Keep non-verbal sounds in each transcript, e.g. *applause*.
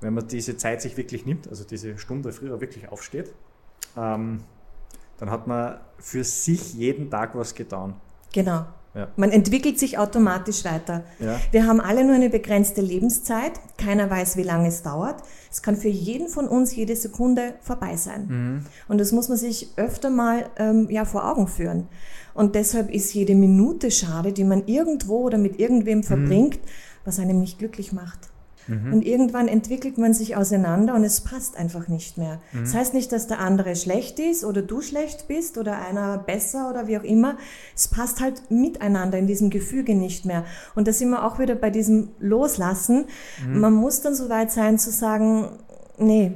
wenn man diese Zeit sich wirklich nimmt, also diese Stunde früher wirklich aufsteht, ähm, dann hat man für sich jeden Tag was getan. Genau. Ja. Man entwickelt sich automatisch weiter. Ja. Wir haben alle nur eine begrenzte Lebenszeit. Keiner weiß, wie lange es dauert. Es kann für jeden von uns jede Sekunde vorbei sein. Mhm. Und das muss man sich öfter mal ähm, ja, vor Augen führen. Und deshalb ist jede Minute schade, die man irgendwo oder mit irgendwem mhm. verbringt, mhm. was einem nicht glücklich macht. Mhm. Und irgendwann entwickelt man sich auseinander und es passt einfach nicht mehr. Mhm. Das heißt nicht, dass der andere schlecht ist oder du schlecht bist oder einer besser oder wie auch immer. Es passt halt miteinander in diesem Gefüge nicht mehr. Und da sind wir auch wieder bei diesem Loslassen. Mhm. Man muss dann so weit sein zu sagen, nee,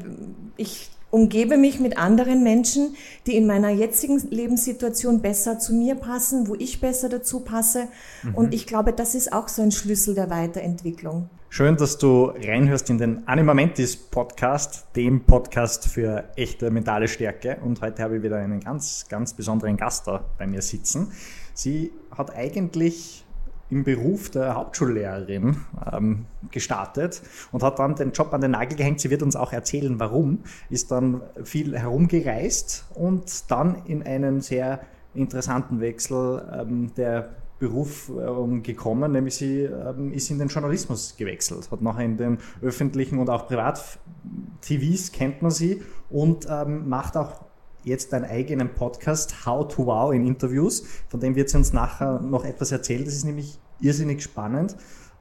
ich umgebe mich mit anderen Menschen, die in meiner jetzigen Lebenssituation besser zu mir passen, wo ich besser dazu passe. Mhm. Und ich glaube, das ist auch so ein Schlüssel der Weiterentwicklung. Schön, dass du reinhörst in den Animamentis Podcast, dem Podcast für echte mentale Stärke. Und heute habe ich wieder einen ganz, ganz besonderen Gast da bei mir sitzen. Sie hat eigentlich im Beruf der Hauptschullehrerin ähm, gestartet und hat dann den Job an den Nagel gehängt. Sie wird uns auch erzählen, warum. Ist dann viel herumgereist und dann in einen sehr interessanten Wechsel ähm, der Beruf ähm, gekommen, nämlich sie ähm, ist in den Journalismus gewechselt, hat nachher in den öffentlichen und auch Privat-TVs kennt man sie und ähm, macht auch jetzt einen eigenen Podcast, How to Wow in Interviews, von dem wird sie uns nachher noch etwas erzählen, das ist nämlich irrsinnig spannend.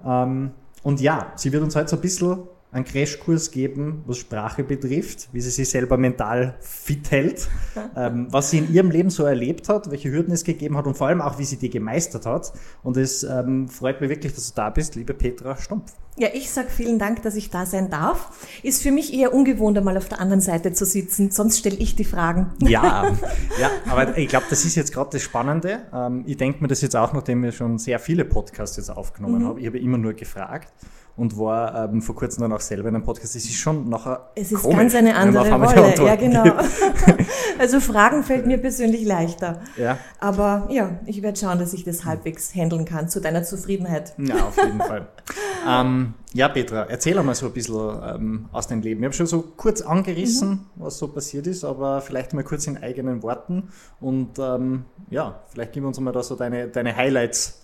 Ähm, und ja, sie wird uns heute so ein bisschen einen Crashkurs geben, was Sprache betrifft, wie sie sich selber mental fit hält, *laughs* ähm, was sie in ihrem Leben so erlebt hat, welche Hürden es gegeben hat und vor allem auch, wie sie die gemeistert hat. Und es ähm, freut mich wirklich, dass du da bist, liebe Petra Stumpf. Ja, ich sag vielen Dank, dass ich da sein darf. Ist für mich eher ungewohnt, einmal auf der anderen Seite zu sitzen, sonst stelle ich die Fragen. *laughs* Ja, ja aber ich glaube, das ist jetzt gerade das Spannende. Ähm, ich denke mir das jetzt auch, nachdem ich schon sehr viele Podcasts jetzt aufgenommen mhm. habe. Ich habe immer nur gefragt und war ähm, vor kurzem dann auch selber in einem Podcast. Es ist schon nachher Es ist komisch, ganz eine andere Rolle. Ja, genau. *laughs* also Fragen fällt mir persönlich leichter. Ja. Aber ja, ich werde schauen, dass ich das halbwegs handeln kann, zu deiner Zufriedenheit. Ja, auf jeden Fall. *laughs* ähm, ja, Petra, erzähl einmal so ein bisschen ähm, aus deinem Leben. Ich habe schon so kurz angerissen, mhm. was so passiert ist, aber vielleicht mal kurz in eigenen Worten. Und ähm, ja, vielleicht gib uns mal da so deine, deine Highlights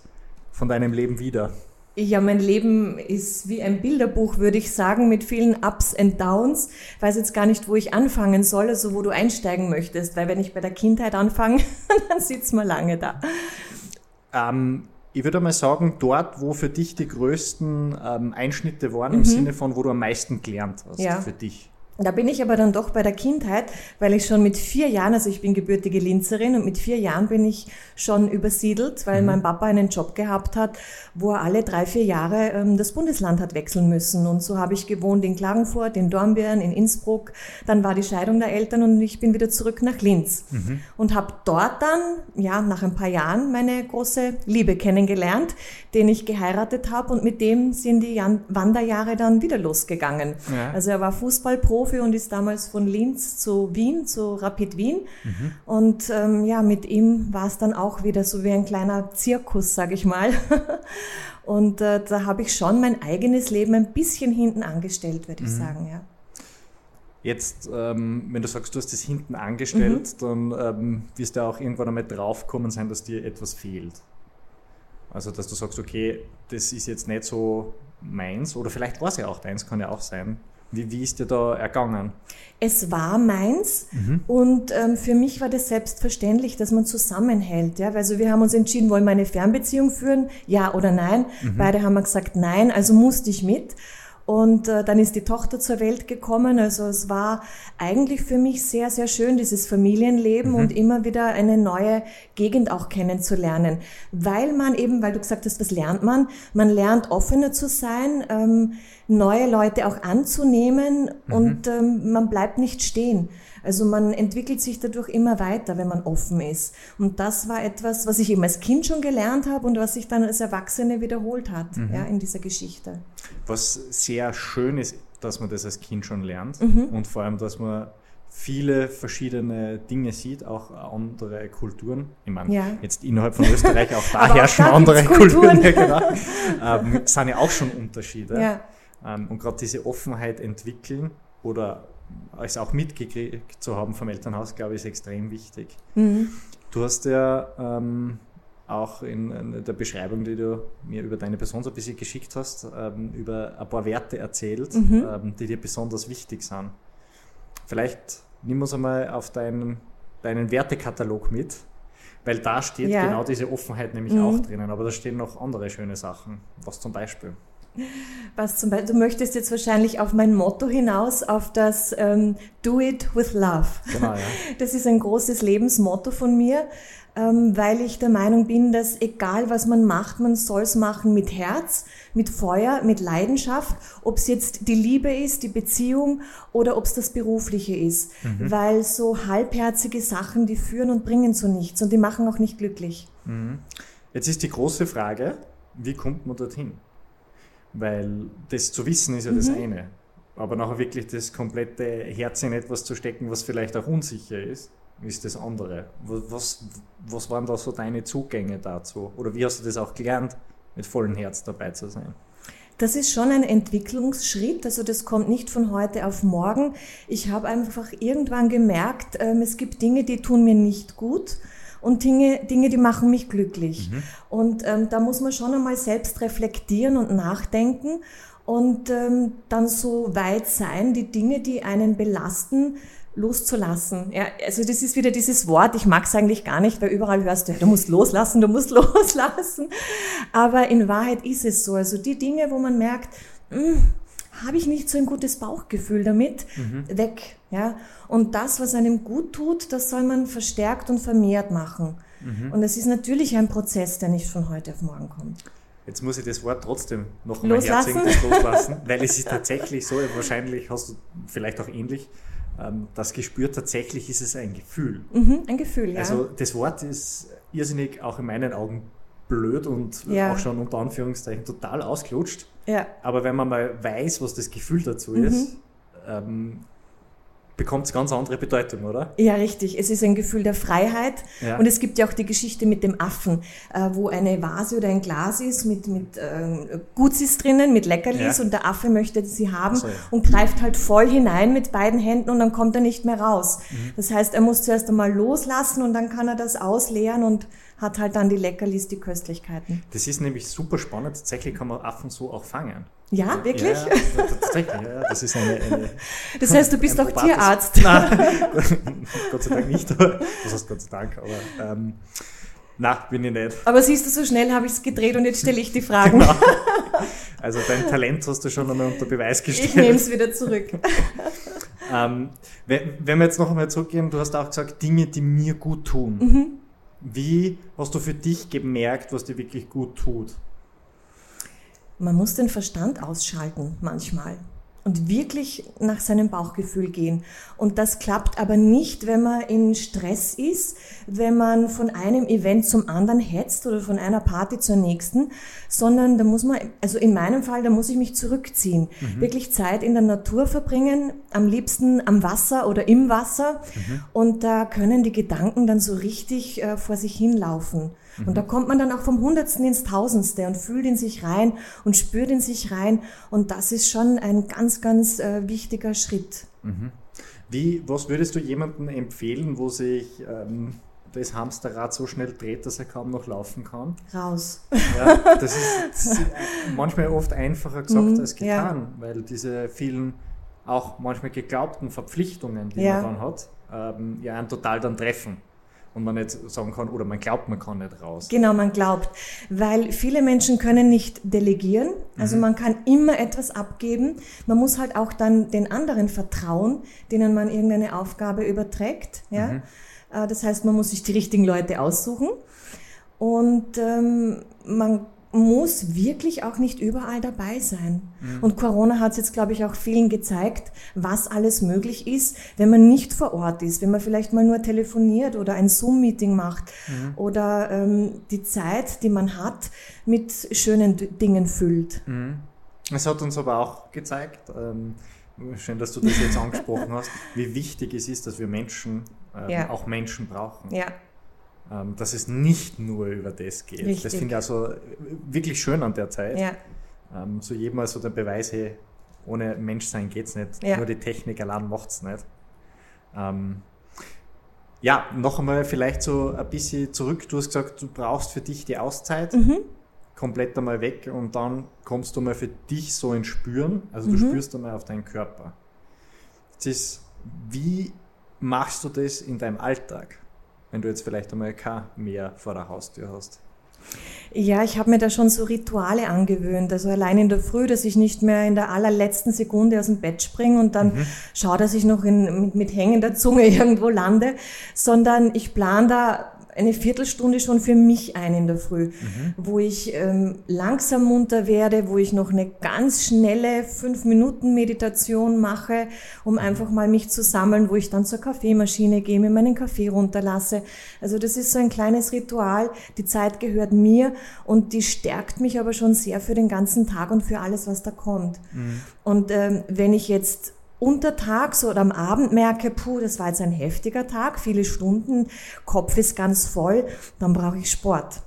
von deinem Leben wieder. Ja, mein Leben ist wie ein Bilderbuch, würde ich sagen, mit vielen Ups and Downs. Ich weiß jetzt gar nicht, wo ich anfangen soll, also wo du einsteigen möchtest, weil wenn ich bei der Kindheit anfange, *laughs* dann sitzt man lange da. Ähm, ich würde mal sagen, dort, wo für dich die größten ähm, Einschnitte waren, mhm. im Sinne von, wo du am meisten gelernt hast ja. für dich. Da bin ich aber dann doch bei der Kindheit, weil ich schon mit vier Jahren, also ich bin gebürtige Linzerin und mit vier Jahren bin ich schon übersiedelt, weil mhm. mein Papa einen Job gehabt hat, wo er alle drei, vier Jahre ähm, das Bundesland hat wechseln müssen. Und so habe ich gewohnt in Klagenfurt, in Dornbirn, in Innsbruck. Dann war die Scheidung der Eltern und ich bin wieder zurück nach Linz. Mhm. Und habe dort dann, ja, nach ein paar Jahren meine große Liebe kennengelernt, den ich geheiratet habe und mit dem sind die Wanderjahre dann wieder losgegangen. Ja. Also er war Fußballprofi Profi und ist damals von Linz zu Wien, zu Rapid Wien. Mhm. Und ähm, ja, mit ihm war es dann auch wieder so wie ein kleiner Zirkus, sag ich mal. *laughs* und äh, da habe ich schon mein eigenes Leben ein bisschen hinten angestellt, würde ich mhm. sagen, ja. Jetzt, ähm, wenn du sagst, du hast das hinten angestellt, mhm. dann ähm, wirst du auch irgendwann einmal draufkommen sein, dass dir etwas fehlt. Also, dass du sagst, okay, das ist jetzt nicht so meins, oder vielleicht war es ja auch deins, kann ja auch sein. Wie, wie ist dir da ergangen? Es war meins mhm. und ähm, für mich war das selbstverständlich, dass man zusammenhält. Ja? Also wir haben uns entschieden, wollen wir eine Fernbeziehung führen, ja oder nein. Mhm. Beide haben gesagt nein, also musste ich mit. Und äh, dann ist die Tochter zur Welt gekommen. Also es war eigentlich für mich sehr, sehr schön, dieses Familienleben mhm. und immer wieder eine neue Gegend auch kennenzulernen. Weil man eben, weil du gesagt hast, was lernt man? Man lernt offener zu sein, ähm, neue Leute auch anzunehmen mhm. und ähm, man bleibt nicht stehen. Also man entwickelt sich dadurch immer weiter, wenn man offen ist. Und das war etwas, was ich eben als Kind schon gelernt habe und was sich dann als Erwachsene wiederholt hat, mhm. ja, in dieser Geschichte. Was sehr schön ist, dass man das als Kind schon lernt mhm. und vor allem, dass man viele verschiedene Dinge sieht, auch andere Kulturen. Ich meine, ja. jetzt innerhalb von Österreich, auch *laughs* da herrschen auch andere Kulturen. Kulturen ja, genau. *laughs* ähm, sind ja auch schon Unterschiede. Ja. Ähm, und gerade diese Offenheit entwickeln oder es auch mitgekriegt zu haben vom Elternhaus, glaube ich, ist extrem wichtig. Mhm. Du hast ja ähm, auch in, in, der Beschreibung, die du mir über deine Person so ein bisschen geschickt hast, ähm, über ein paar Werte erzählt, mhm. ähm, die dir besonders wichtig sind. Vielleicht nimm uns einmal auf deinen, deinen Wertekatalog mit, weil da steht ja. genau diese Offenheit nämlich mhm. auch drinnen, aber da stehen noch andere schöne Sachen. Was zum Beispiel? Was zum Beispiel, du möchtest jetzt wahrscheinlich auf mein Motto hinaus, auf das ähm, Do it with love. Genau, ja. *laughs* Das ist ein großes Lebensmotto von mir, ähm, weil ich der Meinung bin, dass egal was man macht, man soll es machen mit Herz, mit Feuer, mit Leidenschaft, ob es jetzt die Liebe ist, die Beziehung oder ob es das Berufliche ist. Mhm. Weil so halbherzige Sachen, die führen und bringen zu nichts und die machen auch nicht glücklich. Mhm. Jetzt ist die große Frage, wie kommt man dorthin? Weil das zu wissen ist ja mhm. das eine. Aber nachher wirklich das komplette Herz in etwas zu stecken, was vielleicht auch unsicher ist, ist das andere. Was, was waren da so deine Zugänge dazu? Oder wie hast du das auch gelernt, mit vollem Herz dabei zu sein? Das ist schon ein Entwicklungsschritt, also das kommt nicht von heute auf morgen. Ich habe einfach irgendwann gemerkt, ähm, es gibt Dinge, die tun mir nicht gut und Dinge, Dinge die machen mich glücklich. Mhm. Und ähm, da muss man schon einmal selbst reflektieren und nachdenken und ähm, dann so weit sein, die Dinge, die einen belasten, loszulassen. Ja, also das ist wieder dieses Wort, ich mag es eigentlich gar nicht, weil überall hörst du, du musst loslassen, du musst *laughs* loslassen. Aber in Wahrheit ist es so. Also die Dinge, wo man merkt, hm, habe ich nicht so ein gutes Bauchgefühl damit, mhm. weg. Ja? Und das, was einem gut tut, das soll man verstärkt und vermehrt machen. Mhm. Und es ist natürlich ein Prozess, der nicht von heute auf morgen kommt. Jetzt muss ich das Wort trotzdem noch einmal herzlichen loslassen, *laughs* weil es ist tatsächlich so, wahrscheinlich hast du vielleicht auch ähnlich, ähm, das Gespür tatsächlich ist es ein Gefühl. Mhm, ein Gefühl, ja. Also das Wort ist irrsinnig auch in meinen Augen blöd und ja. auch schon unter Anführungszeichen total ausgelutscht. Ja. Aber wenn man mal weiß, was das Gefühl dazu mhm. ist, ähm, bekommt es ganz andere Bedeutung, oder? Ja, richtig. Es ist ein Gefühl der Freiheit. Ja. Und es gibt ja auch die Geschichte mit dem Affen, äh, wo eine Vase oder ein Glas ist mit, mit äh, Gutsis drinnen, mit Leckerlis ja. und der Affe möchte sie haben so, ja. und greift halt voll hinein mit beiden Händen und dann kommt er nicht mehr raus. Mhm. Das heißt, er muss zuerst einmal loslassen und dann kann er das ausleeren und hat halt dann die Leckerlis, die Köstlichkeiten. Das ist nämlich super spannend. Tatsächlich kann man Affen so auch fangen. Ja, wirklich? Ja, ja, tatsächlich, ja, das ist eine, eine *laughs* Das heißt, du bist auch Tierarzt. *laughs* Nein, *laughs* Gott sei Dank nicht, das heißt Gott sei Dank, aber ähm, na, bin ich nicht. Aber siehst du, so schnell habe ich es gedreht und jetzt stelle ich die Fragen. Genau. Also dein Talent hast du schon einmal unter Beweis gestellt. Ich nehme es wieder zurück. ähm, wenn, wenn wir jetzt noch einmal zurückgehen, du hast auch gesagt, Dinge, die mir gut tun. Mhm. Wie hast du für dich gemerkt, was dir wirklich gut tut? Man muss den Verstand ausschalten manchmal und wirklich nach seinem Bauchgefühl gehen. Und das klappt aber nicht, wenn man in Stress ist, wenn man von einem Event zum anderen hetzt oder von einer Party zur nächsten, sondern da muss man, also in meinem Fall, da muss ich mich zurückziehen, mhm. wirklich Zeit in der Natur verbringen, am liebsten am Wasser oder im Wasser. Mhm. Und da können die Gedanken dann so richtig äh, vor sich hinlaufen. Mhm. Und da kommt man dann auch vom Hundertsten ins Tausendste und fühlt in sich rein und spürt in sich rein. Und das ist schon ein ganz, ganz äh, wichtiger Schritt. Mhm. Wie, was würdest du jemandem empfehlen, wo sich ähm, das Hamsterrad so schnell dreht, dass er kaum noch laufen kann? Raus. Ja, das ist, *laughs* das ist manchmal oft einfacher gesagt mhm, als getan, ja. weil diese vielen auch manchmal geglaubten Verpflichtungen, die ja. man dann hat, ähm, ja einen total dann treffen und man nicht sagen kann, oder man glaubt, man kann nicht raus. Genau, man glaubt, weil viele Menschen können nicht delegieren, also mhm. man kann immer etwas abgeben. Man muss halt auch dann den anderen vertrauen, denen man irgendeine Aufgabe überträgt. Ja? Mhm. Äh, das heißt, man muss sich die richtigen Leute aussuchen und ähm, man muss wirklich auch nicht überall dabei sein. Mhm. Und Corona hat es jetzt, glaube ich, auch vielen gezeigt, was alles möglich ist, wenn man nicht vor Ort ist, wenn man vielleicht mal nur telefoniert oder ein Zoom-Meeting macht mhm. oder ähm, die Zeit, die man hat, mit schönen Dingen füllt. Mhm. Es hat uns aber auch gezeigt, ähm, schön, dass du das jetzt angesprochen hast, wie wichtig es ist, dass wir Menschen, äh, ja. auch Menschen brauchen. Ja. Ähm, dass es nicht nur über das geht. Richtig. Das finde ich also wirklich schön an der Zeit. Ja. Ähm, so jedem mal so der Beweis, hey, ohne Menschsein geht es nicht. Ja. Nur die Technik allein macht es nicht. Ähm, ja, noch einmal vielleicht so ein bisschen zurück. Du hast gesagt, du brauchst für dich die Auszeit. Komplett einmal weg und dann kommst du mal für dich so ins Spüren. Also du spürst einmal auf deinen Körper. Jetzt ist, wie machst du das in deinem Alltag, wenn du jetzt vielleicht einmal kein Meer vor der Haustür hast? Ja, ich habe mir da schon so Rituale angewöhnt. Also allein in der Früh, dass ich nicht mehr in der allerletzten Sekunde aus dem Bett springe und dann schaue, dass ich noch in, mit, mit hängender Zunge *laughs* irgendwo lande, sondern ich plane da eine Viertelstunde schon für mich ein in der Früh, wo ich ähm, langsam munter werde, wo ich noch eine ganz schnelle fünf Minuten Meditation mache, um einfach mal mich zu sammeln, wo ich dann zur Kaffeemaschine gehe, mir meinen Kaffee runterlasse. Also das ist so ein kleines Ritual. Die Zeit gehört mir und die stärkt mich aber schon sehr für den ganzen Tag und für alles, was da kommt. Und ähm, wenn ich jetzt untertags oder am Abend merke, puh, das war jetzt ein heftiger Tag, viele Stunden, Kopf ist ganz voll, dann brauche ich Sport.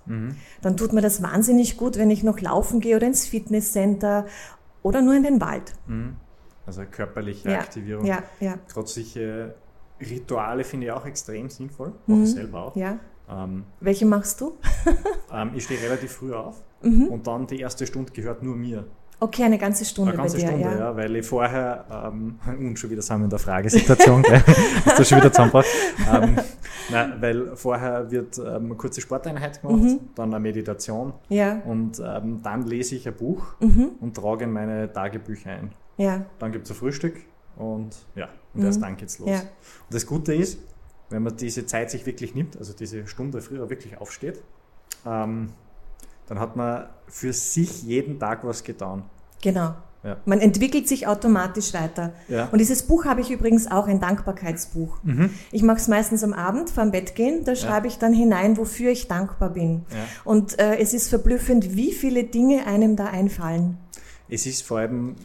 Dann tut mir das wahnsinnig gut, wenn ich noch laufen gehe oder ins Fitnesscenter oder nur in den Wald. Also körperliche Ja, Aktivierung. ja, ja. Gerade solche Rituale finde ich auch extrem sinnvoll. Mache ich selber auch. Mhm. Ja. Ähm, Welche machst du? *laughs* ähm, ich stehe relativ früh auf Mhm. und dann die erste Stunde gehört nur mir. Okay, eine ganze Stunde Eine ganze bei dir, Stunde, ja. ja. weil ich vorher, ähm, *laughs* und schon wieder sind wir in der Fragesituation, gell? *laughs* hast du schon wieder zusammengebracht. Ähm, nein, weil vorher wird ähm, eine kurze Sporteinheit gemacht, Mhm. dann eine Meditation Ja, und ähm, dann lese ich ein Buch Mhm. und trage in meine Tagebücher ein. ja, Dann gibt es ein Frühstück und ja, und erst dann geht's los. Mhm. Ja. Und das Gute ist, wenn man diese Zeit sich wirklich nimmt, also diese Stunde früher wirklich aufsteht, ähm, dann hat man für sich jeden Tag was getan. genau. Ja. Man entwickelt sich automatisch weiter. Ja. Und dieses Buch habe ich übrigens auch, ein Dankbarkeitsbuch. Mhm. Ich mache es meistens am Abend vorm Bett gehen, da schreibe ich dann hinein, wofür ich dankbar bin. Ja. Und äh, es ist verblüffend, wie viele Dinge einem da einfallen. Es ist vor allem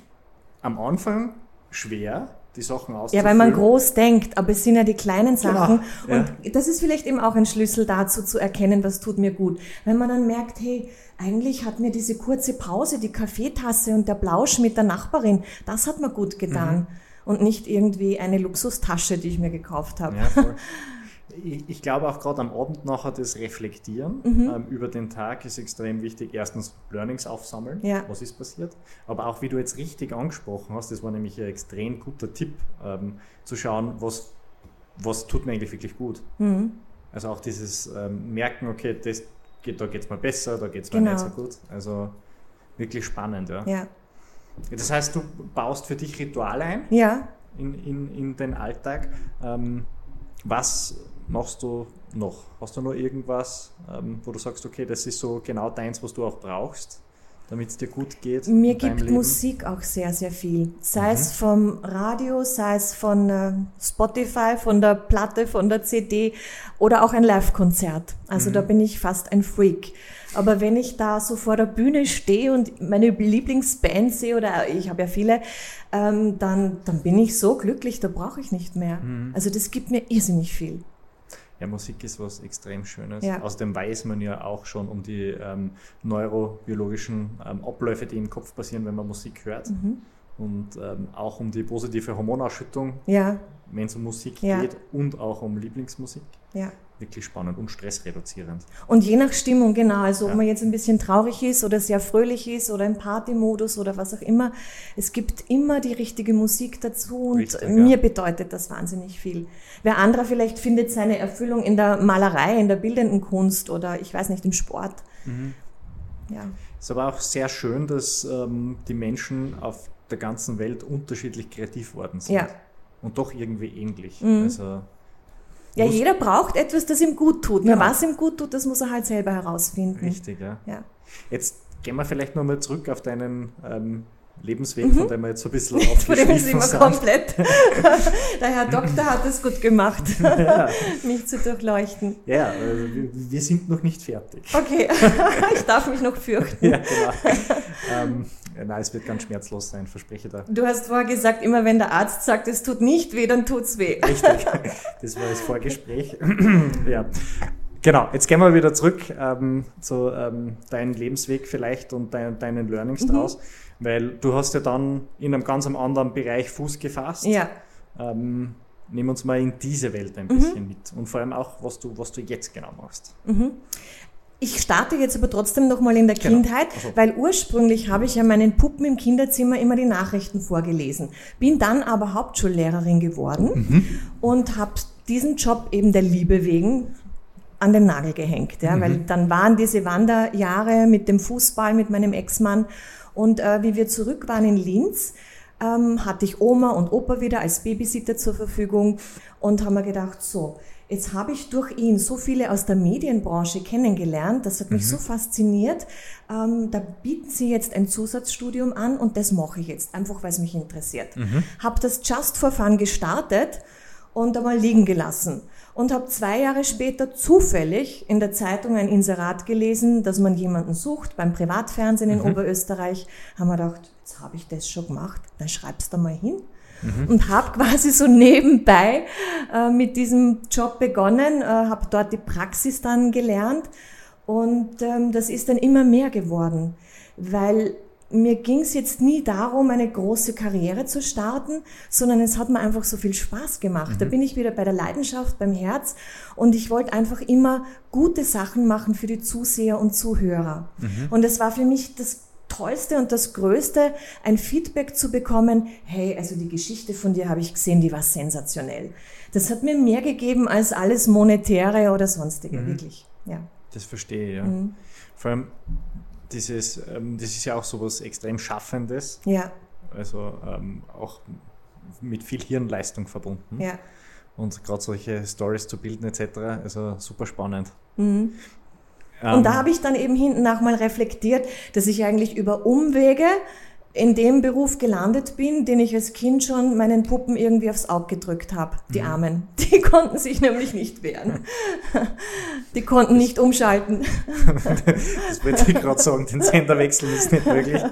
am Anfang schwer, die Sachen Ja, auszufüllen. weil man groß denkt, aber es sind ja die kleinen Genau, Sachen. ja. Und das ist vielleicht eben auch ein Schlüssel dazu, zu erkennen, was tut mir gut. Wenn man dann merkt, hey, eigentlich hat mir diese kurze Pause, die Kaffeetasse und der Plausch mit der Nachbarin, das hat mir gut getan. Mhm. Und nicht irgendwie eine Luxustasche, die ich mir gekauft habe. Ja, voll. *laughs* Ich, ich glaube auch gerade am Abend nachher das Reflektieren Mhm. ähm, über den Tag ist extrem wichtig. Erstens Learnings aufsammeln, Ja. was ist passiert. Aber auch wie du jetzt richtig angesprochen hast, das war nämlich ein extrem guter Tipp, ähm, zu schauen, was, was tut mir eigentlich wirklich gut. Mhm. Also auch dieses ähm, Merken, okay, das geht, da geht es mir besser, da geht es mir Genau. nicht so gut. Also wirklich spannend, ja. Ja. Das heißt, du baust für dich Rituale ein Ja. in, in, in den Alltag. Ähm, was machst du noch? Hast du noch irgendwas, ähm, wo du sagst, okay, das ist so genau deins, was du auch brauchst, damit es dir gut geht? Mir gibt Leben? Musik auch sehr, sehr viel. Sei es vom Radio, sei es von äh, Spotify, von der Platte, von der CD oder auch ein Live-Konzert. Also da bin ich fast ein Freak. Aber wenn ich da so vor der Bühne stehe und meine Lieblingsband sehe, oder ich habe ja viele, ähm, dann, dann bin ich so glücklich, da brauche ich nicht mehr. Also das gibt mir irrsinnig viel. Ja, Musik ist was extrem Schönes. Ja. Außerdem weiß man ja auch schon um die ähm, neurobiologischen ähm, Abläufe, die im Kopf passieren, wenn man Musik hört. Mhm. Und ähm, auch um die positive Hormonausschüttung, Ja, wenn es um Musik Ja. geht und auch um Lieblingsmusik. ja. Wirklich spannend und stressreduzierend. Und je nach Stimmung, genau. Also ob Ja. man jetzt ein bisschen traurig ist oder sehr fröhlich ist oder im Partymodus oder was auch immer. Es gibt immer die richtige Musik dazu und Richtig, mir ja. bedeutet das wahnsinnig viel. Wer anderer vielleicht findet seine Erfüllung in der Malerei, in der bildenden Kunst oder ich weiß nicht, im Sport. Mhm. Ja. Es ist aber auch sehr schön, dass ähm, die Menschen auf der ganzen Welt unterschiedlich kreativ worden sind. Ja. Mhm. Und doch irgendwie ähnlich. Also, Ja, jeder braucht etwas, das ihm gut tut. Genau. was ihm gut tut, das muss er halt selber herausfinden. richtig, ja. Ja. Jetzt gehen wir vielleicht nochmal zurück auf deinen ähm, Lebensweg, von dem wir jetzt so ein bisschen *laughs* aufgeschliffen immer sind. komplett. *laughs* Der Herr *laughs* Doktor hat es gut gemacht, Ja, mich zu durchleuchten. ja also wir, wir sind noch nicht fertig. Okay, ich darf mich noch fürchten. Ja, genau. ähm, nein, es wird ganz schmerzlos sein, verspreche da. Du hast vorher gesagt, immer wenn der Arzt sagt, es tut nicht weh, dann tut's weh. Richtig, das war das Vorgespräch. ja. Genau, jetzt gehen wir wieder zurück ähm, zu ähm, deinem Lebensweg vielleicht und dein, deinen Learnings Mhm. draus. Weil du hast ja dann in einem ganz anderen Bereich Fuß gefasst. Ja. Ähm, nimm uns mal in diese Welt ein bisschen mhm. mit und vor allem auch, was du, was du jetzt genau machst. Mhm. Ich starte jetzt aber trotzdem nochmal in der genau. Kindheit, also. weil ursprünglich habe ich ja meinen Puppen im Kinderzimmer immer die Nachrichten vorgelesen. Bin dann aber Hauptschullehrerin geworden mhm. und habe diesen Job eben der Liebe wegen an den Nagel gehängt, ja, mhm. weil dann waren diese Wanderjahre mit dem Fußball, mit meinem Ex-Mann und äh, wie wir zurück waren in Linz, ähm, hatte ich Oma und Opa wieder als Babysitter zur Verfügung und haben mir gedacht, so, Jetzt habe ich durch ihn so viele aus der Medienbranche kennengelernt, das hat mich mhm. so fasziniert. Ähm, da bieten sie jetzt ein Zusatzstudium an und das mache ich jetzt, einfach weil es mich interessiert. Mhm. Habe das Just for Fun gestartet und einmal liegen gelassen und habe zwei Jahre später zufällig in der Zeitung ein Inserat gelesen, dass man jemanden sucht beim Privatfernsehen in mhm. Oberösterreich. Haben wir gedacht, jetzt habe ich das schon gemacht, dann schreibst du mal hin mhm. und habe *laughs* quasi so nebenbei äh, mit diesem Job begonnen, äh, habe dort die Praxis dann gelernt und ähm, das ist dann immer mehr geworden, weil mir ging es jetzt nie darum, eine große Karriere zu starten, sondern es hat mir einfach so viel Spaß gemacht. Mhm. Da bin ich wieder bei der Leidenschaft, beim Herz und ich wollte einfach immer gute Sachen machen für die Zuseher und Zuhörer. Mhm. Und es war für mich das Tollste und das Größte, ein Feedback zu bekommen, hey, also die Geschichte von dir habe ich gesehen, die war sensationell. Das hat mir mehr gegeben als alles Monetäre oder sonstige, mhm. wirklich. Ja. Das verstehe ich, ja. Mhm. Vor allem, dieses, ähm, das ist ja auch so was extrem Schaffendes. Ja. Also ähm, auch mit viel Hirnleistung verbunden. Ja. Und gerade solche Stories zu bilden etc. Also super spannend. Mhm. Und da ähm. habe ich dann eben hinten nach mal reflektiert, dass ich eigentlich über Umwege in dem Beruf gelandet bin, den ich als Kind schon meinen Puppen irgendwie aufs Auge gedrückt habe. Die mhm. Armen. *laughs* Die konnten sich nämlich nicht wehren. *laughs* Die konnten nicht umschalten. *laughs* das wollte ich gerade sagen, den Sender wechseln ist nicht möglich.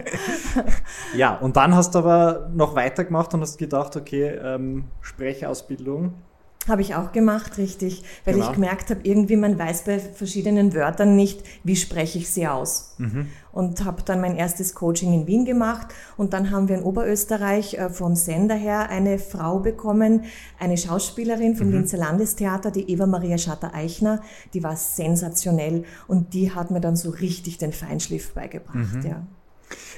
Ja, und dann hast du aber noch weitergemacht und hast gedacht, okay, ähm, Sprechausbildung habe ich auch gemacht, richtig, weil genau. ich gemerkt habe, irgendwie man weiß bei verschiedenen Wörtern nicht, wie spreche ich sie aus. Mhm. Und habe dann mein erstes Coaching in Wien gemacht und dann haben wir in Oberösterreich äh, vom Sender her eine Frau bekommen, eine Schauspielerin vom mhm. Linzer Landestheater, die Eva Maria Schatter-Eichner, die war sensationell und die hat mir dann so richtig den Feinschliff beigebracht, mhm. ja.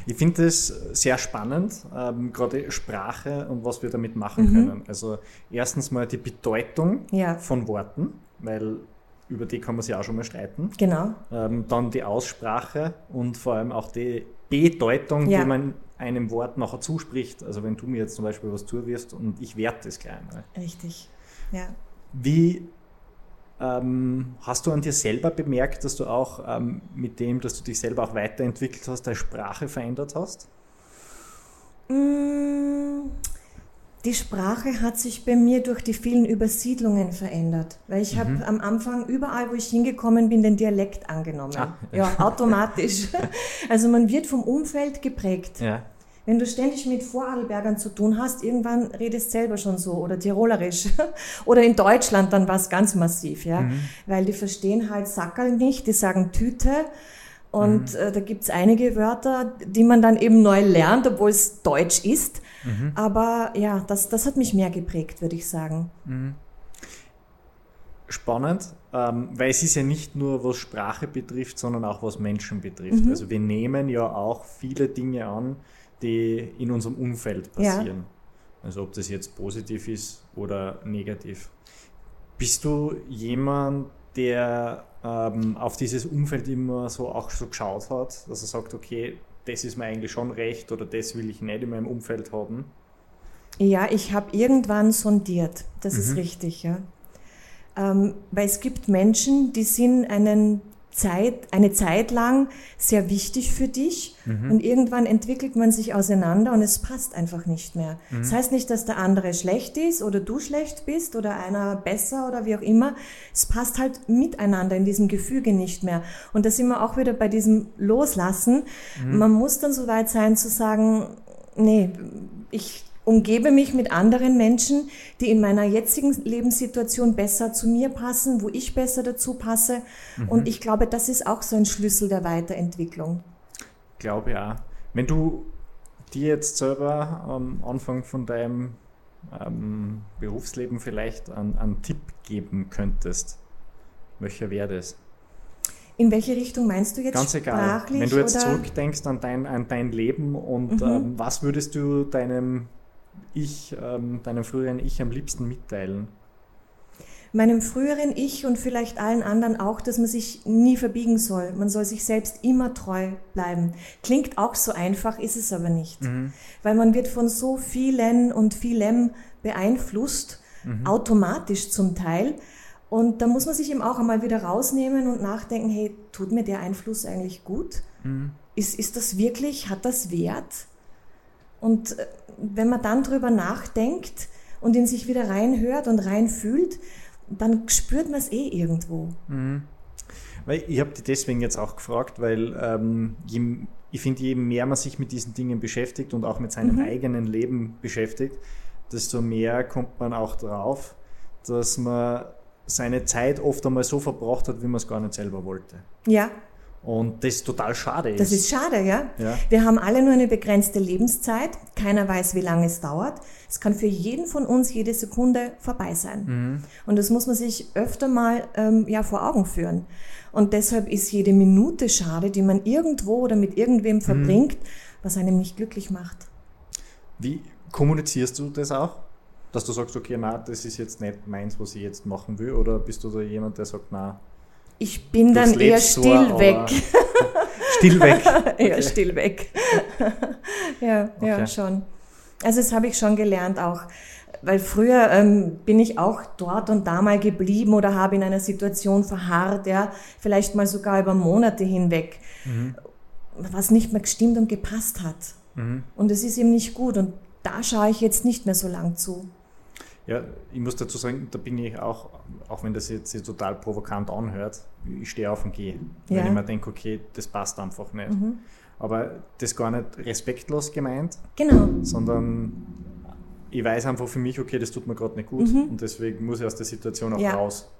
Ich finde es sehr spannend, ähm, gerade Sprache und was wir damit machen mhm. können. Also erstens mal die Bedeutung ja. von Worten, weil über die kann man sich auch schon mal streiten. Genau. Ähm, dann die Aussprache und vor allem auch die Bedeutung, ja. die man einem Wort nachher zuspricht. Also wenn du mir jetzt zum Beispiel was zuwirfst und ich werte es gleich einmal. Richtig, ja. Wie ähm, hast du an dir selber bemerkt, dass du auch ähm, mit dem, dass du dich selber auch weiterentwickelt hast, deine Sprache verändert hast? Mm, die Sprache hat sich bei mir durch die vielen Übersiedlungen verändert, weil ich mhm. habe am Anfang überall, wo ich hingekommen bin, den Dialekt angenommen. Ah. Ja, automatisch. *laughs* Also man wird vom Umfeld geprägt. Ja. Wenn du ständig mit Vorarlbergern zu tun hast, irgendwann redest selber schon so oder Tirolerisch. *laughs* oder in Deutschland, dann war es ganz massiv, ja. Mhm. Weil die verstehen halt Sackerl nicht, die sagen Tüte. Und mhm. äh, da gibt's einige Wörter, die man dann eben neu lernt, obwohl es Deutsch ist. Mhm. Aber ja, das, das hat mich mehr geprägt, würde ich sagen. Mhm. Spannend, ähm, weil es ist ja nicht nur, was Sprache betrifft, sondern auch was Menschen betrifft. Mhm. Also wir nehmen ja auch viele Dinge an, die in unserem Umfeld passieren. Ja. Also ob das jetzt positiv ist oder negativ. Bist du jemand, der ähm, auf dieses Umfeld immer so auch so geschaut hat, dass er sagt, okay, das ist mir eigentlich schon recht oder das will ich nicht in meinem Umfeld haben? Ja, ich habe irgendwann sondiert, das mhm. ist richtig, ja. Ähm, weil es gibt Menschen, die sind einen Zeit, eine Zeit lang sehr wichtig für dich mhm. und irgendwann entwickelt man sich auseinander und es passt einfach nicht mehr. Mhm. Das heißt nicht, dass der andere schlecht ist oder du schlecht bist oder einer besser oder wie auch immer. Es passt halt miteinander in diesem Gefüge nicht mehr. Und da sind wir auch wieder bei diesem Loslassen. Mhm. Man muss dann so weit sein zu sagen, nee, ich umgebe mich mit anderen Menschen, die in meiner jetzigen Lebenssituation besser zu mir passen, wo ich besser dazu passe. Mhm. Und ich glaube, das ist auch so ein Schlüssel der Weiterentwicklung. Ich glaube ja. Wenn du dir jetzt selber am Anfang von deinem ähm, Berufsleben vielleicht einen, einen Tipp geben könntest, welcher wäre das? In welche Richtung meinst du jetzt? Ganz egal. Wenn du jetzt oder? zurückdenkst an dein, an dein Leben und Mhm. ähm, was würdest du deinem Ich, ähm, deinem früheren Ich am liebsten mitteilen? Meinem früheren Ich und vielleicht allen anderen auch, dass man sich nie verbiegen soll. Man soll sich selbst immer treu bleiben. Klingt auch so einfach, ist es aber nicht. Weil man wird von so vielen und vielem beeinflusst, automatisch zum Teil. Und da muss man sich eben auch einmal wieder rausnehmen und nachdenken, hey, tut mir der Einfluss eigentlich gut? Ist, ist das wirklich, hat das Wert? Und äh, wenn man dann drüber nachdenkt und in sich wieder reinhört und reinfühlt, dann spürt man es eh irgendwo. Weil ich habe dich deswegen jetzt auch gefragt, weil ähm, je, ich finde, je mehr man sich mit diesen Dingen beschäftigt und auch mit seinem Mhm. eigenen Leben beschäftigt, desto mehr kommt man auch drauf, dass man seine Zeit oft einmal so verbraucht hat, wie man es gar nicht selber wollte. Ja, Und das total schade ist. das ist schade, ja? Ja. Wir haben alle nur eine begrenzte Lebenszeit. Keiner weiß, wie lange es dauert. Es kann für jeden von uns jede Sekunde vorbei sein. Mhm. Und das muss man sich öfter mal ähm, ja, vor Augen führen. Und deshalb ist jede Minute schade, die man irgendwo oder mit Mhm. irgendwem verbringt, was einem nicht glücklich macht. Wie kommunizierst du das auch? Dass du sagst, okay, na, das ist jetzt nicht meins, was ich jetzt machen will, oder bist du da jemand, der sagt, na, Ich bin das dann eher so, still aber- weg. *laughs* still weg. *laughs* Ja, still weg. *laughs* ja, ja, Okay. schon. Also das habe ich schon gelernt auch. Weil früher ähm, bin ich auch dort und da mal geblieben oder habe in einer Situation verharrt, ja, vielleicht mal sogar über Monate hinweg, was nicht mehr gestimmt und gepasst hat. Und es ist eben nicht gut und da schaue ich jetzt nicht mehr so lang zu. Ja, ich muss dazu sagen, da bin ich auch, auch wenn das jetzt total provokant anhört, ich stehe auf und gehe. Wenn Ja. ich mir denke, okay, das passt einfach nicht. Aber das gar nicht respektlos gemeint, Genau. sondern ich weiß einfach für mich, okay, das tut mir gerade nicht gut und deswegen muss ich aus der Situation auch Mhm. Ja. raus.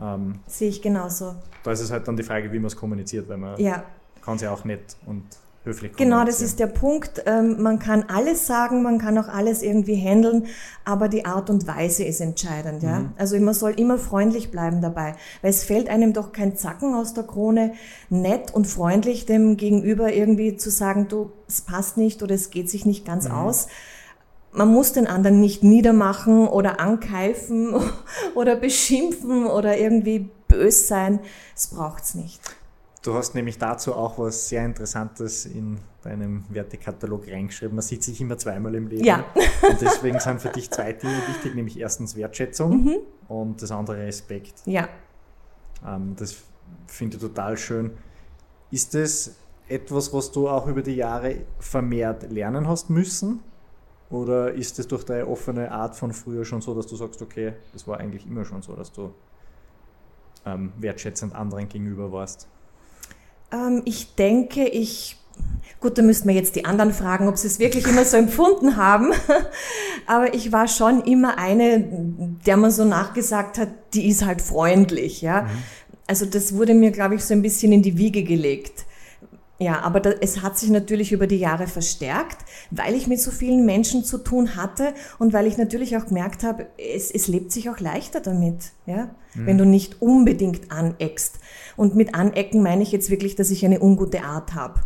Ähm, Sehe ich genauso. da ist es halt dann die Frage, wie man es kommuniziert, weil man Ja. kann es ja auch nett und höflich Genau, das ist der Punkt. Ähm, man kann alles sagen, man kann auch alles irgendwie handeln, aber die Art und Weise ist entscheidend. Ja? Also man soll immer freundlich bleiben dabei, weil es fällt einem doch kein Zacken aus der Krone, nett und freundlich dem Gegenüber irgendwie zu sagen, du, es passt nicht oder es geht sich nicht ganz aus. Man muss den anderen nicht niedermachen oder ankeifen *laughs* oder beschimpfen oder irgendwie bös sein. Das braucht's nicht. Du hast nämlich dazu auch was sehr Interessantes in deinem Wertekatalog reingeschrieben. Man sieht sich immer zweimal im Leben. Ja. *laughs* Und deswegen sind für dich zwei Dinge wichtig, nämlich erstens Wertschätzung Mhm. und das andere Respekt. Ja. Ähm, das finde ich total schön. Ist das etwas, was du auch über die Jahre vermehrt lernen hast müssen? Oder ist es durch deine offene Art von früher schon so, dass du sagst, okay, das war eigentlich immer schon so, dass du ähm, wertschätzend anderen gegenüber warst? Ähm, ich denke, ich. Gut, da müssten wir jetzt die anderen fragen, ob sie es wirklich immer so empfunden haben. *laughs* Aber ich war schon immer eine, der man so nachgesagt hat, die ist halt freundlich, ja. Also das wurde mir, glaube ich, so ein bisschen in die Wiege gelegt. Ja, aber da, es hat sich natürlich über die Jahre verstärkt, weil ich mit so vielen Menschen zu tun hatte und weil ich natürlich auch gemerkt habe, es, es lebt sich auch leichter damit, ja, wenn du nicht unbedingt aneckst. Und mit anecken meine ich jetzt wirklich, dass ich eine ungute Art habe.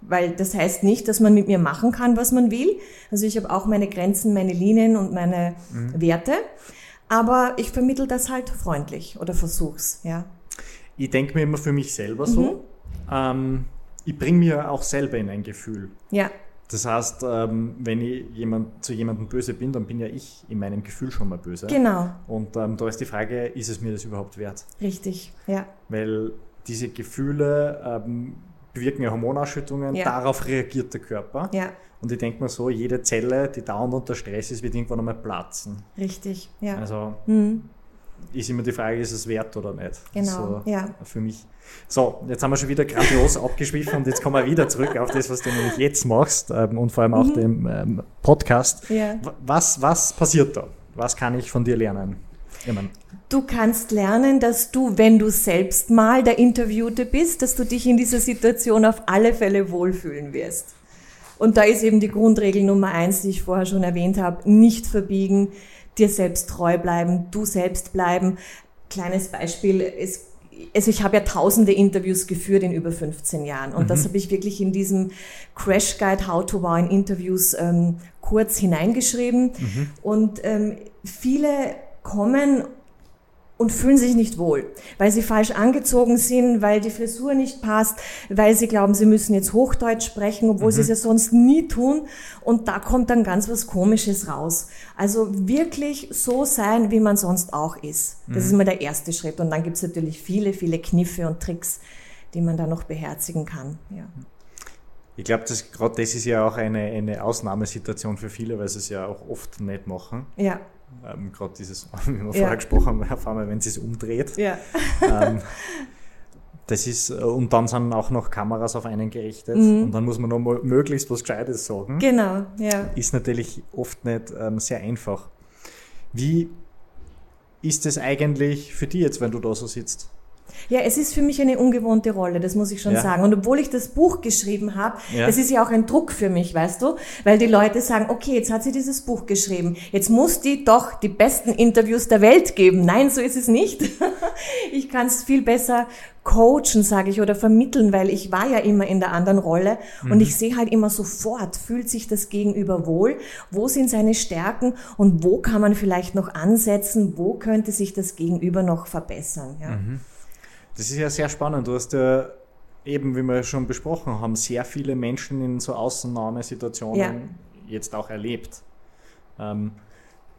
Weil das heißt nicht, dass man mit mir machen kann, was man will. Also ich habe auch meine Grenzen, meine Linien und meine Werte. Aber ich vermittel das halt freundlich oder versuch's, ja. Ich denke mir immer für mich selber so. Ähm, ich bringe mir auch selber in ein Gefühl. Ja, Das heißt, ähm, wenn ich jemand, zu jemandem böse bin, dann bin ja ich in meinem Gefühl schon mal böse. genau, Und ähm, da ist die Frage, ist es mir das überhaupt wert? richtig, ja. Weil diese Gefühle ähm, bewirken ja Hormonausschüttungen, Ja. darauf reagiert der Körper. Ja, Und ich denke mir so, jede Zelle, die dauernd unter Stress ist, wird irgendwann einmal platzen. richtig, ja. Also Mhm. Ist immer die Frage, ist es wert oder nicht? Genau, so ja. Für mich. So, jetzt haben wir schon wieder grandios *laughs* abgeschwiffen und jetzt kommen wir wieder zurück auf das, was du nämlich jetzt machst ähm, und vor allem Mhm. auch dem ähm, Podcast. Ja. Was, was passiert da? Was kann ich von dir lernen? Ich mein, Du kannst lernen, dass du, wenn du selbst mal der Interviewte bist, dass du dich in dieser Situation auf alle Fälle wohlfühlen wirst. Und da ist eben die Grundregel Nummer eins, die ich vorher schon erwähnt habe, nicht verbiegen, dir selbst treu bleiben, du selbst bleiben. Kleines Beispiel, es also ich habe ja tausende Interviews geführt in über 15 Jahren und mhm. das habe ich wirklich in diesem Crash Guide How to Wow in Interviews ähm, kurz hineingeschrieben mhm. und ähm, viele kommen und fühlen sich nicht wohl, weil sie falsch angezogen sind, weil die Frisur nicht passt, weil sie glauben, sie müssen jetzt Hochdeutsch sprechen, obwohl mhm. sie es ja sonst nie tun. Und da kommt dann ganz was Komisches raus. Also wirklich so sein, wie man sonst auch ist. Das mhm. ist mal der erste Schritt. Und dann gibt es natürlich viele, viele Kniffe und Tricks, die man da noch beherzigen kann. Ja. Ich glaube, das, gerade das ist ja auch eine, eine Ausnahmesituation für viele, weil sie es ja auch oft nicht machen. Ja. Ähm, Gerade dieses, *laughs* wie wir ja. vorher gesprochen haben, auf einmal, wenn sie es umdreht. Ja. Ähm, *laughs* das ist, äh, und dann sind auch noch Kameras auf einen gerichtet mhm. und dann muss man noch möglichst was Gescheites sagen. Genau, ja. Ist natürlich oft nicht ähm, sehr einfach. Wie ist es eigentlich für dich jetzt, wenn du da so sitzt? Ja, es ist für mich eine ungewohnte Rolle, das muss ich schon ja. sagen. Und obwohl ich das Buch geschrieben habe, ja. das ist ja auch ein Druck für mich, weißt du? Weil die Leute sagen, okay, jetzt hat sie dieses Buch geschrieben, jetzt muss die doch die besten Interviews der Welt geben. Nein, so ist es nicht. *laughs* ich kann es viel besser coachen, sage ich, oder vermitteln, weil ich war ja immer in der anderen Rolle mhm. und ich sehe halt immer sofort, fühlt sich das Gegenüber wohl, wo sind seine Stärken und wo kann man vielleicht noch ansetzen, wo könnte sich das Gegenüber noch verbessern. Ja. Mhm. Das ist ja sehr spannend. Du hast ja eben, wie wir schon besprochen haben, sehr viele Menschen in so Außennahmesituationen ja. jetzt auch erlebt. Ähm,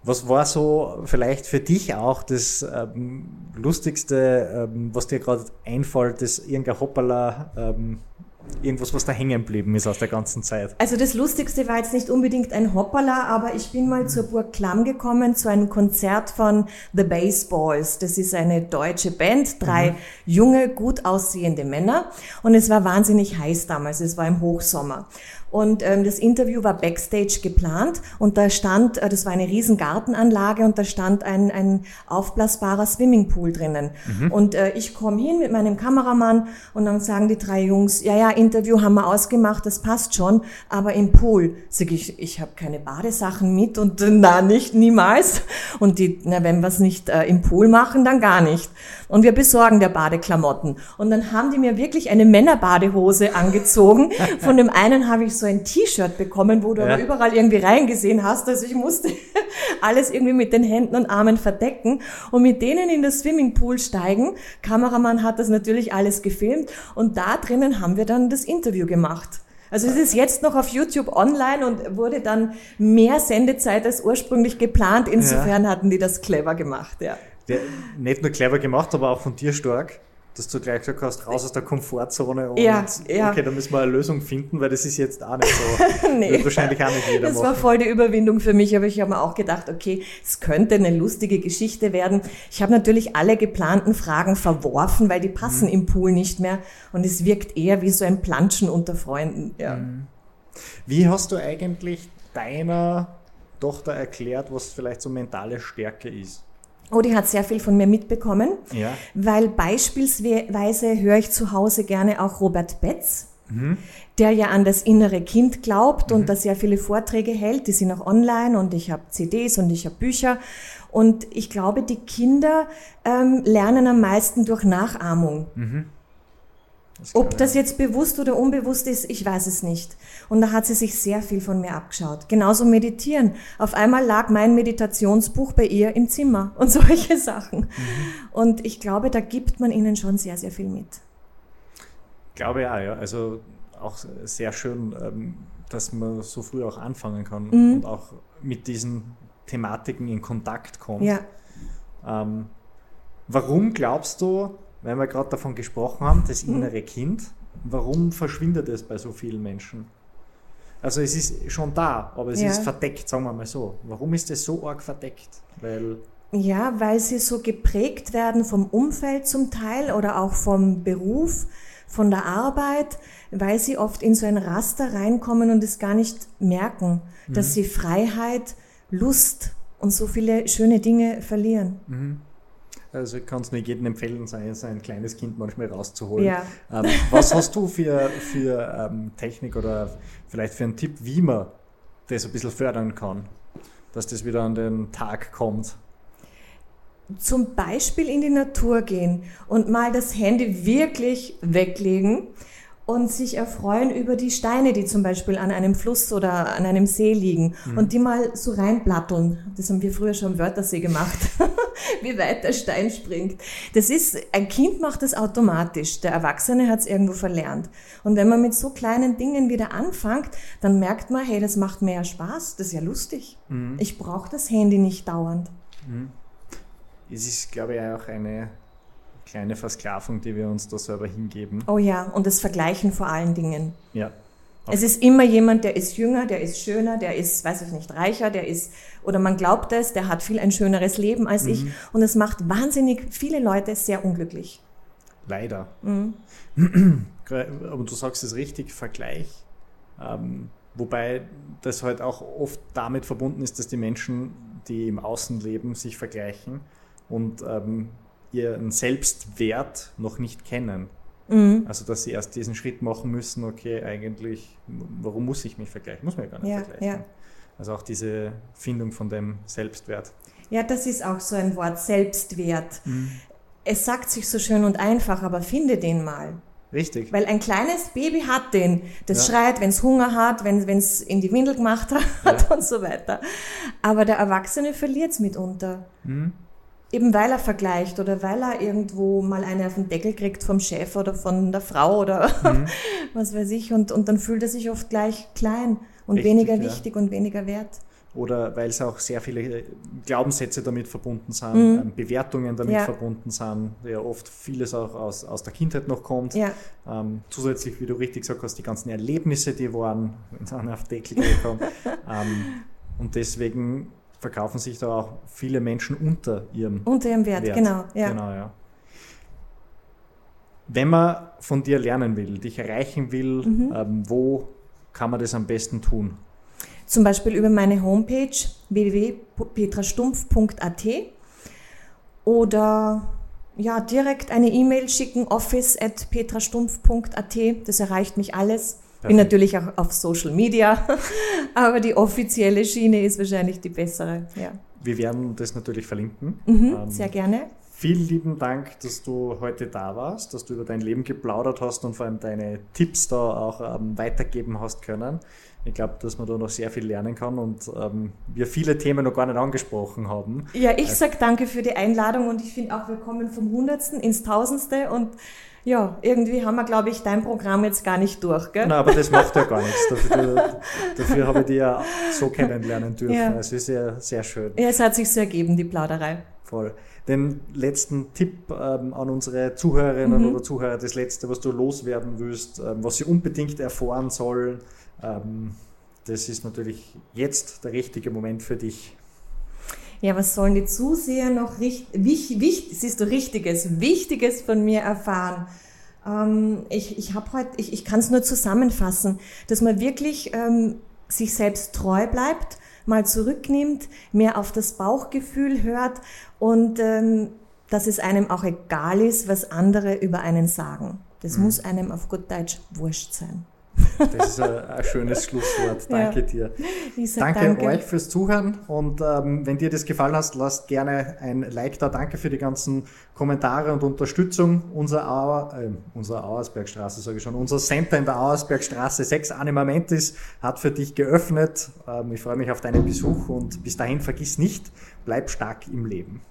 was war so vielleicht für dich auch das ähm, Lustigste, ähm, was dir gerade einfällt, das irgendein Hoppala ähm, irgendwas, was da hängen geblieben ist aus der ganzen Zeit? Also das Lustigste war jetzt nicht unbedingt ein Hoppala, aber ich bin mal zur Burg Klamm gekommen, zu einem Konzert von The Baseballs. Das ist eine deutsche Band, drei mhm. junge, gut aussehende Männer. Und es war wahnsinnig heiß damals, es war im Hochsommer. Und ähm, das Interview war backstage geplant und da stand, äh, das war eine riesen Gartenanlage und da stand ein, ein aufblasbarer Swimmingpool drinnen. Mhm. Und äh, ich komme hin mit meinem Kameramann und dann sagen die drei Jungs, ja, ja, Interview haben wir ausgemacht, das passt schon, aber im Pool. Sag ich, ich habe keine Badesachen mit und äh, na, nicht, niemals. Und die, na, wenn wir es nicht äh, im Pool machen, dann gar nicht. Und wir besorgen der Badeklamotten. Und dann haben die mir wirklich eine Männerbadehose angezogen. *laughs* Von dem einen habe ich so ein T-Shirt bekommen, wo du ja. aber überall irgendwie reingesehen hast. Also ich musste *laughs* alles irgendwie mit den Händen und Armen verdecken und mit denen in das Swimmingpool steigen. Kameramann hat das natürlich alles gefilmt und da drinnen haben wir dann das Interview gemacht. Also es ist jetzt noch auf YouTube online und wurde dann mehr Sendezeit als ursprünglich geplant. Insofern ja. hatten die das clever gemacht, ja. Der, nicht nur clever gemacht, aber auch von dir stark dass du gleich gesagt hast, raus aus der Komfortzone und ja, ja. okay, da müssen wir eine Lösung finden, weil das ist jetzt auch nicht so. *laughs* nee. Wird wahrscheinlich auch nicht jeder Das machen. war voll die Überwindung für mich, aber ich habe mir auch gedacht, okay, es könnte eine lustige Geschichte werden. Ich habe natürlich alle geplanten Fragen verworfen, weil die passen mhm. im Pool nicht mehr und es wirkt eher wie so ein Planschen unter Freunden. Ja. Mhm. Wie hast du eigentlich deiner Tochter erklärt, was vielleicht so mentale Stärke ist? Oh, die hat sehr viel von mir mitbekommen, ja. weil beispielsweise höre ich zu Hause gerne auch Robert Betz, mhm. der ja an das innere Kind glaubt mhm. und da sehr viele Vorträge hält. Die sind auch online und ich habe CDs und ich habe Bücher. Und ich glaube, die Kinder ähm, lernen am meisten durch Nachahmung. Mhm. Das Ob das jetzt bewusst oder unbewusst ist, ich weiß es nicht. Und da hat sie sich sehr viel von mir abgeschaut. Genauso meditieren. Auf einmal lag mein Meditationsbuch bei ihr im Zimmer *laughs* und solche Sachen. Mhm. Und ich glaube, da gibt man ihnen schon sehr, sehr viel mit. Ich glaube ja, ja. Also auch sehr schön, ähm, dass man so früh auch anfangen kann mhm. und auch mit diesen Thematiken in Kontakt kommt. Ja. Ähm, warum glaubst du, weil wir gerade davon gesprochen haben, das mhm. innere Kind, warum verschwindet es bei so vielen Menschen? Also es ist schon da, aber es ja. ist verdeckt, sagen wir mal so. Warum ist es so arg verdeckt? Weil ja, weil sie so geprägt werden vom Umfeld zum Teil oder auch vom Beruf, von der Arbeit, weil sie oft in so ein Raster reinkommen und es gar nicht merken, mhm. dass sie Freiheit, Lust und so viele schöne Dinge verlieren. Mhm. Also ich kann es nur jedem empfehlen, sein, sein kleines Kind manchmal rauszuholen. Ja. Ähm, was hast du für, für ähm, Technik oder vielleicht für einen Tipp, wie man das ein bisschen fördern kann, dass das wieder an den Tag kommt? Zum Beispiel in die Natur gehen und mal das Handy wirklich weglegen und sich erfreuen über die Steine, die zum Beispiel an einem Fluss oder an einem See liegen mhm. und die mal so reinplatteln. Das haben wir früher schon am Wörthersee gemacht, *laughs* wie weit der Stein springt. Das ist, ein Kind macht das automatisch, der Erwachsene hat es irgendwo verlernt. Und wenn man mit so kleinen Dingen wieder anfängt, dann merkt man, hey, das macht mehr Spaß, das ist ja lustig. Mhm. Ich brauche das Handy nicht dauernd. Mhm. Es ist, glaube ich, auch eine kleine Versklavung, die wir uns da selber hingeben. Oh ja, und das Vergleichen vor allen Dingen. Ja. Es ist immer jemand, der ist jünger, der ist schöner, der ist, weiß ich nicht, reicher, der ist, oder man glaubt es, der hat viel ein schöneres Leben als mhm. ich. Und es macht wahnsinnig viele Leute sehr unglücklich. Leider. Mhm. *clears throat* Aber du sagst es richtig, Vergleich. Ähm, wobei das halt auch oft damit verbunden ist, dass die Menschen, die im Außen leben, sich vergleichen und ähm, ihren Selbstwert noch nicht kennen. Mhm. Also dass sie erst diesen Schritt machen müssen, okay, eigentlich, warum muss ich mich vergleichen? Muss man ja gar nicht ja, vergleichen. Ja. Also auch diese Findung von dem Selbstwert. Ja, das ist auch so ein Wort, Selbstwert. Mhm. Es sagt sich so schön und einfach, aber finde den mal. Richtig. Weil ein kleines Baby hat den. Das ja. schreit, wenn es Hunger hat, wenn es in die Windel gemacht *laughs* hat ja. und so weiter. Aber der Erwachsene verliert es mitunter. Mhm. Eben weil er vergleicht oder weil er irgendwo mal eine auf den Deckel kriegt vom Chef oder von der Frau oder mhm. *laughs* was weiß ich. Und, und dann fühlt er sich oft gleich klein und Richtig, weniger ja. wichtig und weniger wert. Oder weil es auch sehr viele Glaubenssätze damit verbunden sind, mhm. Ähm, Bewertungen damit ja. verbunden sind, ja oft vieles auch aus, aus der Kindheit noch kommt. Ja. Ähm, zusätzlich, wie du richtig gesagt hast, die ganzen Erlebnisse, die waren, wenn es *laughs* auf den Deckel gekommen. *laughs* ähm, und deswegen verkaufen sich da auch viele Menschen unter ihrem, unter ihrem Wert. Wert. Genau, ja. genau ja. Wenn man von dir lernen will, dich erreichen will, mhm. ähm, wo kann man das am besten tun? Zum Beispiel über meine Homepage www.petrastumpf.at oder ja, direkt eine E-Mail schicken, office.petrastumpf.at. Das erreicht mich alles. Bin natürlich auch auf Social Media, *laughs* aber die offizielle Schiene ist wahrscheinlich die bessere. Ja. Wir werden das natürlich verlinken. Mhm, ähm, sehr gerne. Vielen lieben Dank, dass du heute da warst, dass du über dein Leben geplaudert hast und vor allem deine Tipps da auch ähm, weitergeben hast können. Ich glaube, dass man da noch sehr viel lernen kann und ähm, wir viele Themen noch gar nicht angesprochen haben. Ja, ich sage danke für die Einladung und ich finde auch, wir kommen vom Hundertsten ins Tausendste und ja, irgendwie haben wir, glaube ich, dein Programm jetzt gar nicht durch, gell? Nein, aber das macht ja gar nichts. Dafür, *laughs* dafür habe ich dich ja so kennenlernen dürfen. Ja. Es ist ja sehr schön. Ja, es hat sich so ergeben, die Plauderei. Voll. Den letzten Tipp ähm, an unsere Zuhörerinnen mhm. oder Zuhörer, das letzte, was du loswerden willst, ähm, was sie unbedingt erfahren sollen, ähm, das ist natürlich jetzt der richtige Moment für dich ja, was sollen die Zuseher noch richtig, wich, wich, siehst du, Richtiges, Wichtiges von mir erfahren? Ähm, ich ich habe heute, ich, ich kann es nur zusammenfassen, dass man wirklich ähm, sich selbst treu bleibt, mal zurücknimmt, mehr auf das Bauchgefühl hört und ähm, dass es einem auch egal ist, was andere über einen sagen. Das mhm. muss einem auf gut Deutsch wurscht sein. Das ist ein, ein schönes Schlusswort. Danke ja. dir. Danke, danke, euch fürs Zuhören und ähm, wenn dir das gefallen hat, lasst gerne ein Like da. Danke für die ganzen Kommentare und Unterstützung. Unser, Auer, äh, unser Auersbergstraße, sage ich schon, unser Center in der Auersbergstraße 6 Animamentis hat für dich geöffnet. Ähm, ich freue mich auf deinen Besuch und bis dahin vergiss nicht, bleib stark im Leben.